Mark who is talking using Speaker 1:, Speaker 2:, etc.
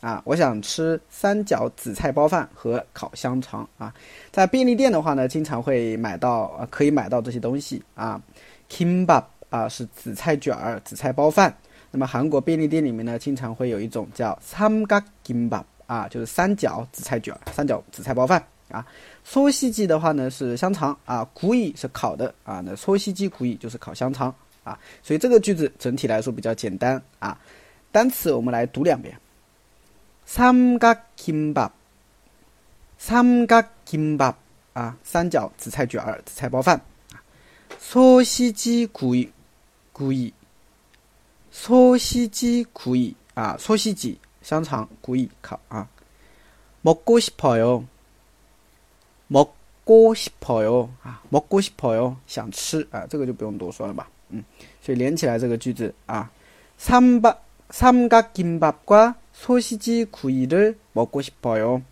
Speaker 1: 啊，我想吃三角紫菜包饭和烤香肠啊，在便利店的话呢，经常会买到啊，可以买到这些东西啊。Kimbap 啊是紫菜卷儿、紫菜包饭。那么韩国便利店里面呢，经常会有一种叫 s a m g a k i m b a p 啊，就是三角紫菜卷、三角紫菜包饭啊。搓西鸡的话呢是香肠啊，古意是烤的啊，那搓西鸡古意就是烤香肠啊。所以这个句子整体来说比较简单啊。单词我们来读两遍。三角金粑，三角金粑啊，三角紫菜卷儿、紫菜包饭啊，소시지구이구이소시지구이啊，소시지香肠구이烤啊，먹고싶어 요， 먹고싶어 요， 啊，먹고싶어 요， 想吃啊，这个就不用多说了吧，嗯，所以连起来这个句子啊，삼 박， 삼각김밥과 소시지 구이를 먹고 싶어요.